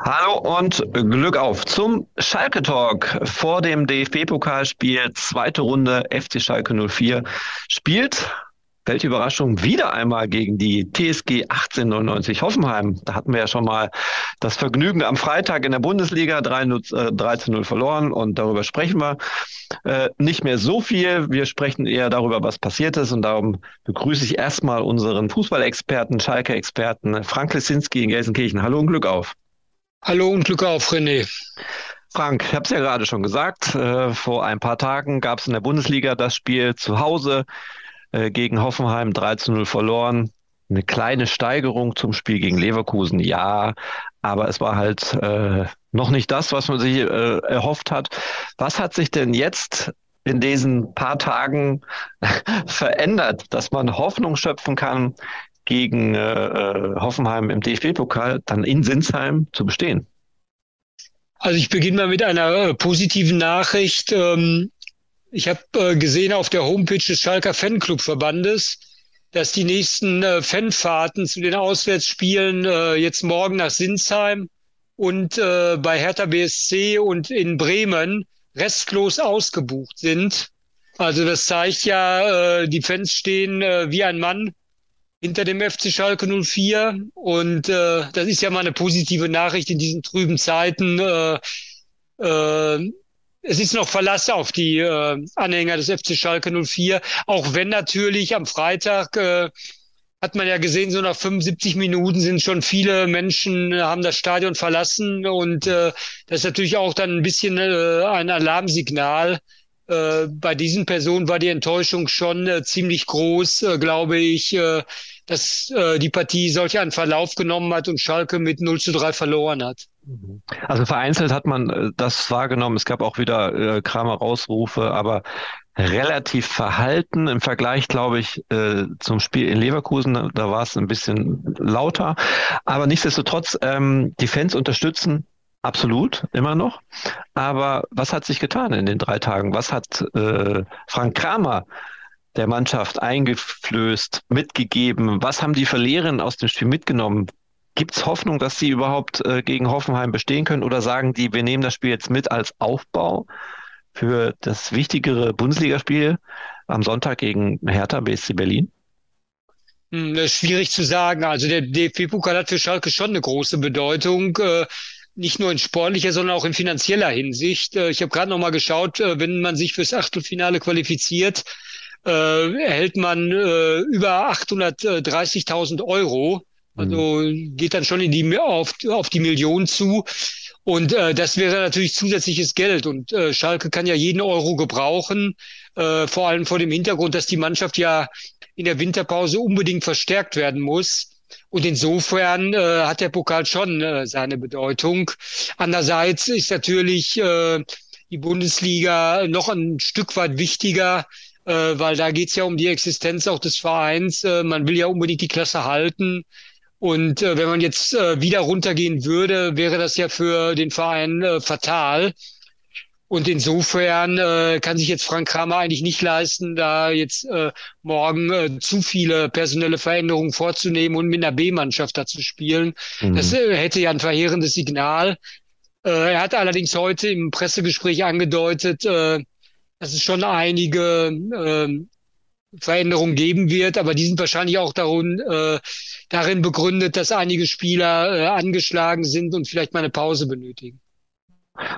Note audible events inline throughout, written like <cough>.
Hallo und Glück auf zum Schalke Talk vor dem DFB-Pokalspiel. Zweite Runde FC Schalke 04 spielt welche Überraschung, wieder einmal gegen die TSG 1899 Hoffenheim. Da hatten wir ja schon mal das Vergnügen am Freitag in der Bundesliga 13-0 verloren und darüber sprechen wir äh, nicht mehr so viel. Wir sprechen eher darüber, was passiert ist und darum begrüße ich erstmal unseren Fußballexperten, Schalke-Experten Frank Lesinski in Gelsenkirchen. Hallo und Glück auf. Hallo und Glück auf, René. Frank, ich habe es ja gerade schon gesagt, äh, vor ein paar Tagen gab es in der Bundesliga das Spiel zu Hause äh, gegen Hoffenheim 13-0 verloren. Eine kleine Steigerung zum Spiel gegen Leverkusen, ja, aber es war halt äh, noch nicht das, was man sich äh, erhofft hat. Was hat sich denn jetzt in diesen paar Tagen <laughs> verändert, dass man Hoffnung schöpfen kann, gegen äh, äh Hoffenheim im DFB-Pokal dann in Sinsheim zu bestehen? Also ich beginne mal mit einer äh, positiven Nachricht. Ähm, ich habe äh, gesehen auf der Homepage des Schalker Fanclubverbandes, dass die nächsten Fanfahrten zu den Auswärtsspielen jetzt morgen nach Sinsheim und bei Hertha BSC und in Bremen restlos ausgebucht sind. Also das zeigt ja, die Fans stehen wie ein Mann hinter dem FC Schalke 04 und äh, das ist ja mal eine positive Nachricht in diesen trüben Zeiten. Äh, äh, es ist noch Verlass auf die äh, Anhänger des FC Schalke 04, auch wenn natürlich am Freitag äh, hat man ja gesehen, so nach 75 Minuten sind schon viele Menschen, äh, haben das Stadion verlassen und äh, das ist natürlich auch dann ein bisschen äh, ein Alarmsignal. Äh, bei diesen Personen war die Enttäuschung schon äh, ziemlich groß, äh, glaube ich, äh, dass äh, die Partie solch einen Verlauf genommen hat und Schalke mit 0 zu 3 verloren hat. Mhm. Also vereinzelt hat man das wahrgenommen. Es gab auch wieder äh, Kramer Rausrufe, aber relativ verhalten im Vergleich, glaube ich, äh, zum Spiel in Leverkusen. Da war es ein bisschen lauter. Aber nichtsdestotrotz, ähm, die Fans unterstützen absolut immer noch. Aber was hat sich getan in den drei Tagen? Was hat äh, Frank Kramer der Mannschaft eingeflößt, mitgegeben? Was haben die Verliererinnen aus dem Spiel mitgenommen? Gibt es Hoffnung, dass sie überhaupt äh, gegen Hoffenheim bestehen können oder sagen die, wir nehmen das Spiel jetzt mit als Aufbau für das wichtigere Bundesligaspiel am Sonntag gegen Hertha BSC Berlin? Hm, schwierig zu sagen. Also der DFB-Pokal hat für Schalke schon eine große Bedeutung. Äh, nicht nur in sportlicher, sondern auch in finanzieller Hinsicht. Äh, ich habe gerade noch mal geschaut, äh, wenn man sich fürs Achtelfinale qualifiziert, erhält man über 830.000 Euro. Also mhm. geht dann schon in die, auf, auf die Million zu. Und äh, das wäre natürlich zusätzliches Geld. Und äh, Schalke kann ja jeden Euro gebrauchen, äh, vor allem vor dem Hintergrund, dass die Mannschaft ja in der Winterpause unbedingt verstärkt werden muss. Und insofern äh, hat der Pokal schon äh, seine Bedeutung. Andererseits ist natürlich äh, die Bundesliga noch ein Stück weit wichtiger, äh, weil da geht's ja um die Existenz auch des Vereins. Äh, man will ja unbedingt die Klasse halten. Und äh, wenn man jetzt äh, wieder runtergehen würde, wäre das ja für den Verein äh, fatal. Und insofern äh, kann sich jetzt Frank Kramer eigentlich nicht leisten, da jetzt äh, morgen äh, zu viele personelle Veränderungen vorzunehmen und mit einer B-Mannschaft da zu spielen. Mhm. Das äh, hätte ja ein verheerendes Signal. Äh, er hat allerdings heute im Pressegespräch angedeutet, äh, dass es schon einige äh, Veränderungen geben wird, aber die sind wahrscheinlich auch darin, äh, darin begründet, dass einige Spieler äh, angeschlagen sind und vielleicht mal eine Pause benötigen.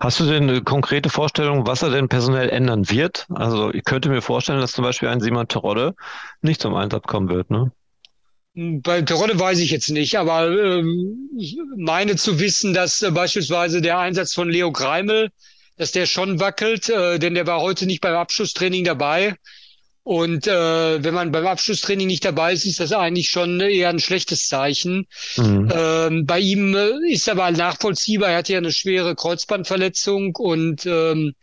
Hast du denn eine konkrete Vorstellung, was er denn personell ändern wird? Also ich könnte mir vorstellen, dass zum Beispiel ein Simon Terodde nicht zum Einsatz kommen wird, ne? Bei Terodde weiß ich jetzt nicht, aber ähm, ich meine zu wissen, dass äh, beispielsweise der Einsatz von Leo Greimel, dass der schon wackelt, äh, denn der war heute nicht beim Abschlusstraining dabei. Und äh, wenn man beim Abschlusstraining nicht dabei ist, ist das eigentlich schon eher ein schlechtes Zeichen. Mhm. Ähm, bei ihm äh, ist aber nachvollziehbar, er hatte ja eine schwere Kreuzbandverletzung und ähm,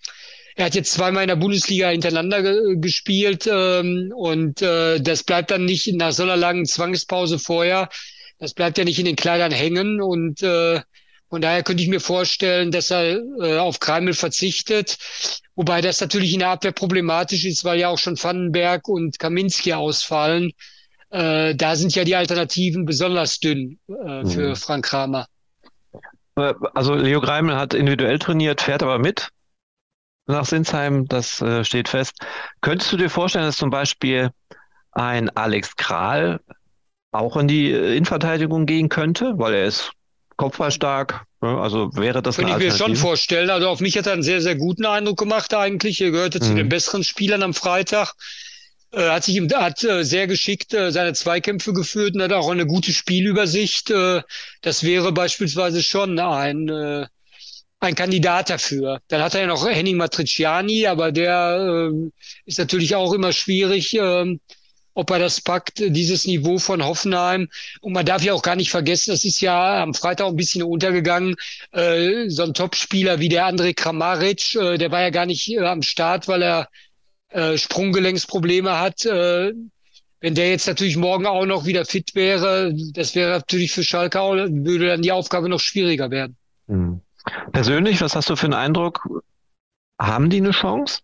er hat jetzt zweimal in der Bundesliga hintereinander ge gespielt ähm, und äh, das bleibt dann nicht nach so einer langen Zwangspause vorher, das bleibt ja nicht in den Kleidern hängen und äh, von daher könnte ich mir vorstellen, dass er äh, auf Kreimel verzichtet. Wobei das natürlich in der Abwehr problematisch ist, weil ja auch schon Vandenberg und Kaminski ausfallen. Äh, da sind ja die Alternativen besonders dünn äh, für mhm. Frank Kramer. Äh, also Leo Greimel hat individuell trainiert, fährt aber mit nach Sinsheim, das äh, steht fest. Könntest du dir vorstellen, dass zum Beispiel ein Alex Kral auch in die äh, Innenverteidigung gehen könnte, weil er ist kopfballstark. Ne? Also wäre das Könnte ich mir schon vorstellen. Also auf mich hat er einen sehr, sehr guten Eindruck gemacht eigentlich. Er gehörte mhm. zu den besseren Spielern am Freitag. Äh, hat sich hat äh, sehr geschickt äh, seine Zweikämpfe geführt und hat auch eine gute Spielübersicht. Äh, das wäre beispielsweise schon ein ein Kandidat dafür. Dann hat er ja noch Henning Matriciani, aber der äh, ist natürlich auch immer schwierig. Ob er das packt, dieses Niveau von Hoffenheim. Und man darf ja auch gar nicht vergessen, das ist ja am Freitag ein bisschen untergegangen, äh, so ein Topspieler wie der André Kramaric, äh, der war ja gar nicht äh, am Start, weil er äh, Sprunggelenksprobleme hat. Äh, wenn der jetzt natürlich morgen auch noch wieder fit wäre, das wäre natürlich für Schalke auch, würde dann die Aufgabe noch schwieriger werden. Hm. Persönlich, was hast du für einen Eindruck? Haben die eine Chance?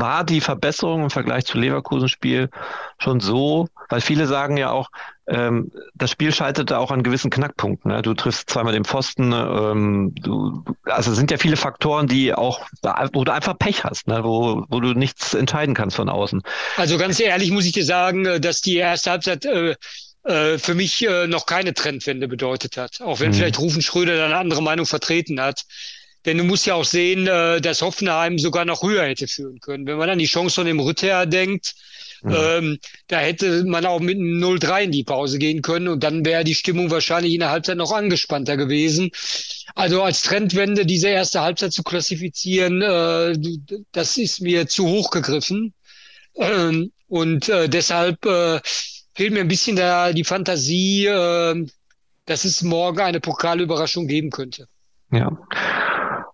War die Verbesserung im Vergleich zu Leverkusen-Spiel schon so, weil viele sagen ja auch, ähm, das Spiel scheiterte auch an gewissen Knackpunkten. Ne? Du triffst zweimal den Pfosten, ähm, du, also es sind ja viele Faktoren, die auch, wo du einfach Pech hast, ne? wo, wo du nichts entscheiden kannst von außen. Also ganz ehrlich muss ich dir sagen, äh, dass die erste Halbzeit äh, äh, für mich äh, noch keine Trendwende bedeutet hat. Auch wenn mhm. vielleicht Rufen Schröder eine andere Meinung vertreten hat. Denn du musst ja auch sehen, äh, dass Hoffenheim sogar noch höher hätte führen können. Wenn man an die Chance von dem Rütter denkt, mhm. ähm, da hätte man auch mit einem 0-3 in die Pause gehen können und dann wäre die Stimmung wahrscheinlich in der Halbzeit noch angespannter gewesen. Also als Trendwende diese erste Halbzeit zu klassifizieren, äh, das ist mir zu hoch gegriffen. Ähm, und äh, deshalb äh, fehlt mir ein bisschen da die Fantasie, äh, dass es morgen eine Pokalüberraschung geben könnte. Ja.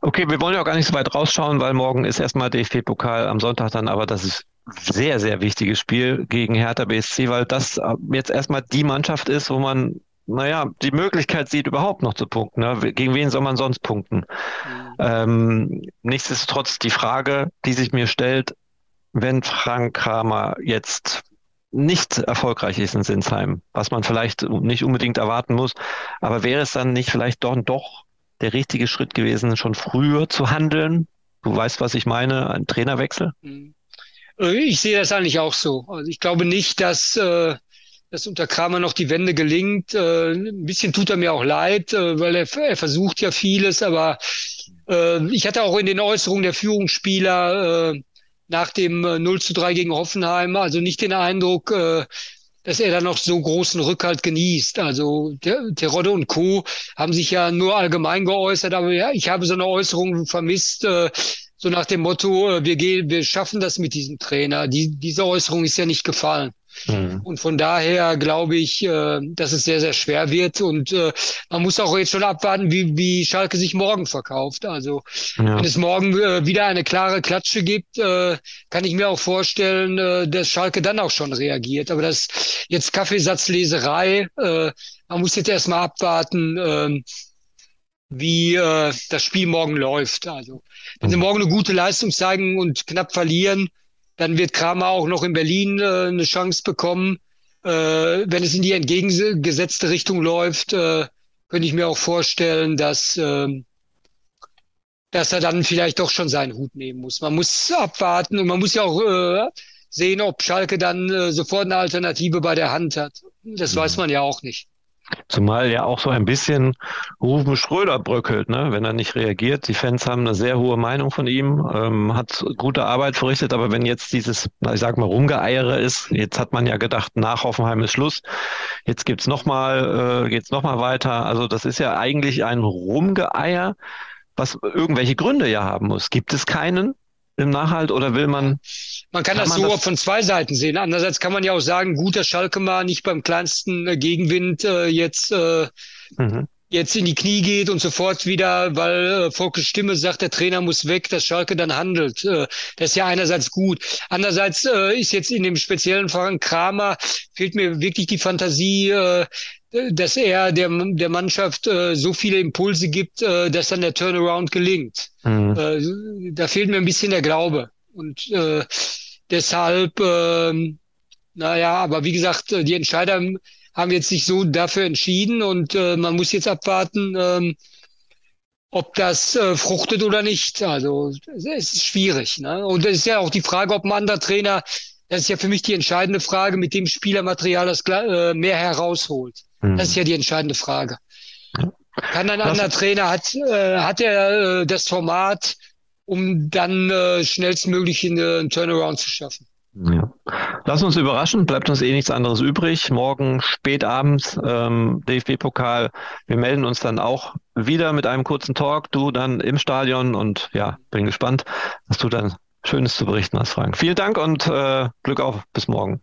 Okay, wir wollen ja auch gar nicht so weit rausschauen, weil morgen ist erstmal DFB-Pokal, am Sonntag dann aber das ist sehr, sehr wichtiges Spiel gegen Hertha BSC, weil das äh, jetzt erstmal die Mannschaft ist, wo man, naja, die Möglichkeit sieht, überhaupt noch zu punkten. Ne? Gegen wen soll man sonst punkten? Mhm. Ähm, nichtsdestotrotz die Frage, die sich mir stellt, wenn Frank Kramer jetzt nicht erfolgreich ist in Sinsheim, was man vielleicht nicht unbedingt erwarten muss, aber wäre es dann nicht vielleicht doch, doch der richtige Schritt gewesen, schon früher zu handeln? Du weißt, was ich meine, ein Trainerwechsel? Äh, ich sehe das eigentlich auch so. Also ich glaube nicht, dass, äh, dass unter Kramer noch die Wende gelingt. Äh, ein bisschen tut er mir auch leid, äh, weil er, er versucht ja vieles, aber äh, ich hatte auch in den Äußerungen der Führungsspieler äh, nach dem 0 zu 3 gegen Hoffenheim also nicht den Eindruck, dass er da noch so großen Rückhalt genießt. Also Terodde und Co. haben sich ja nur allgemein geäußert, aber ja, ich habe so eine Äußerung vermisst, äh, so nach dem Motto, äh, wir gehen, wir schaffen das mit diesem Trainer. Die, diese Äußerung ist ja nicht gefallen. Mhm. Und von daher glaube ich, äh, dass es sehr, sehr schwer wird. Und äh, man muss auch jetzt schon abwarten, wie, wie Schalke sich morgen verkauft. Also ja. wenn es morgen äh, wieder eine klare Klatsche gibt, äh, kann ich mir auch vorstellen, äh, dass Schalke dann auch schon reagiert. Aber das jetzt Kaffeesatzleserei. Äh, man muss jetzt erstmal abwarten. Äh, wie äh, das Spiel morgen läuft. Also wenn sie mhm. morgen eine gute Leistung zeigen und knapp verlieren, dann wird Kramer auch noch in Berlin äh, eine Chance bekommen. Äh, wenn es in die entgegengesetzte Richtung läuft, äh, könnte ich mir auch vorstellen, dass, äh, dass er dann vielleicht doch schon seinen Hut nehmen muss. Man muss abwarten und man muss ja auch äh, sehen, ob Schalke dann äh, sofort eine Alternative bei der Hand hat. Das mhm. weiß man ja auch nicht. Zumal ja auch so ein bisschen Rufen Schröder bröckelt, ne? wenn er nicht reagiert. Die Fans haben eine sehr hohe Meinung von ihm, ähm, hat gute Arbeit verrichtet, aber wenn jetzt dieses, ich sag mal, Rumgeeiere ist, jetzt hat man ja gedacht, nach Hoffenheim ist Schluss, jetzt gibt's nochmal, äh, geht's nochmal weiter. Also das ist ja eigentlich ein Rumgeeier, was irgendwelche Gründe ja haben muss. Gibt es keinen? Im Nachhalt oder will man? Man kann, kann das man so das von zwei Seiten sehen. Andererseits kann man ja auch sagen, gut, dass Schalke mal nicht beim kleinsten äh, Gegenwind äh, jetzt äh, mhm. jetzt in die Knie geht und sofort wieder, weil äh, Volkes Stimme sagt, der Trainer muss weg, dass Schalke dann handelt. Äh, das ist ja einerseits gut. Andererseits äh, ist jetzt in dem speziellen Fall Kramer fehlt mir wirklich die Fantasie, äh, dass er der, der Mannschaft äh, so viele Impulse gibt, äh, dass dann der Turnaround gelingt. Mhm. Äh, da fehlt mir ein bisschen der Glaube. Und äh, deshalb, äh, naja, aber wie gesagt, äh, die Entscheider haben jetzt sich so dafür entschieden und äh, man muss jetzt abwarten, äh, ob das äh, fruchtet oder nicht. Also es ist schwierig. Ne? Und es ist ja auch die Frage, ob ein anderer Trainer, das ist ja für mich die entscheidende Frage, mit dem Spielermaterial das äh, mehr herausholt. Mhm. Das ist ja die entscheidende Frage. Kann ein anderer Trainer, hat, äh, hat er äh, das Format, um dann äh, schnellstmöglich äh, einen Turnaround zu schaffen? Ja. Lass uns überraschen, bleibt uns eh nichts anderes übrig. Morgen spät abends ähm, DFB-Pokal. Wir melden uns dann auch wieder mit einem kurzen Talk. Du dann im Stadion und ja, bin gespannt, was du dann Schönes zu berichten hast, Frank. Vielen Dank und äh, Glück auf. Bis morgen.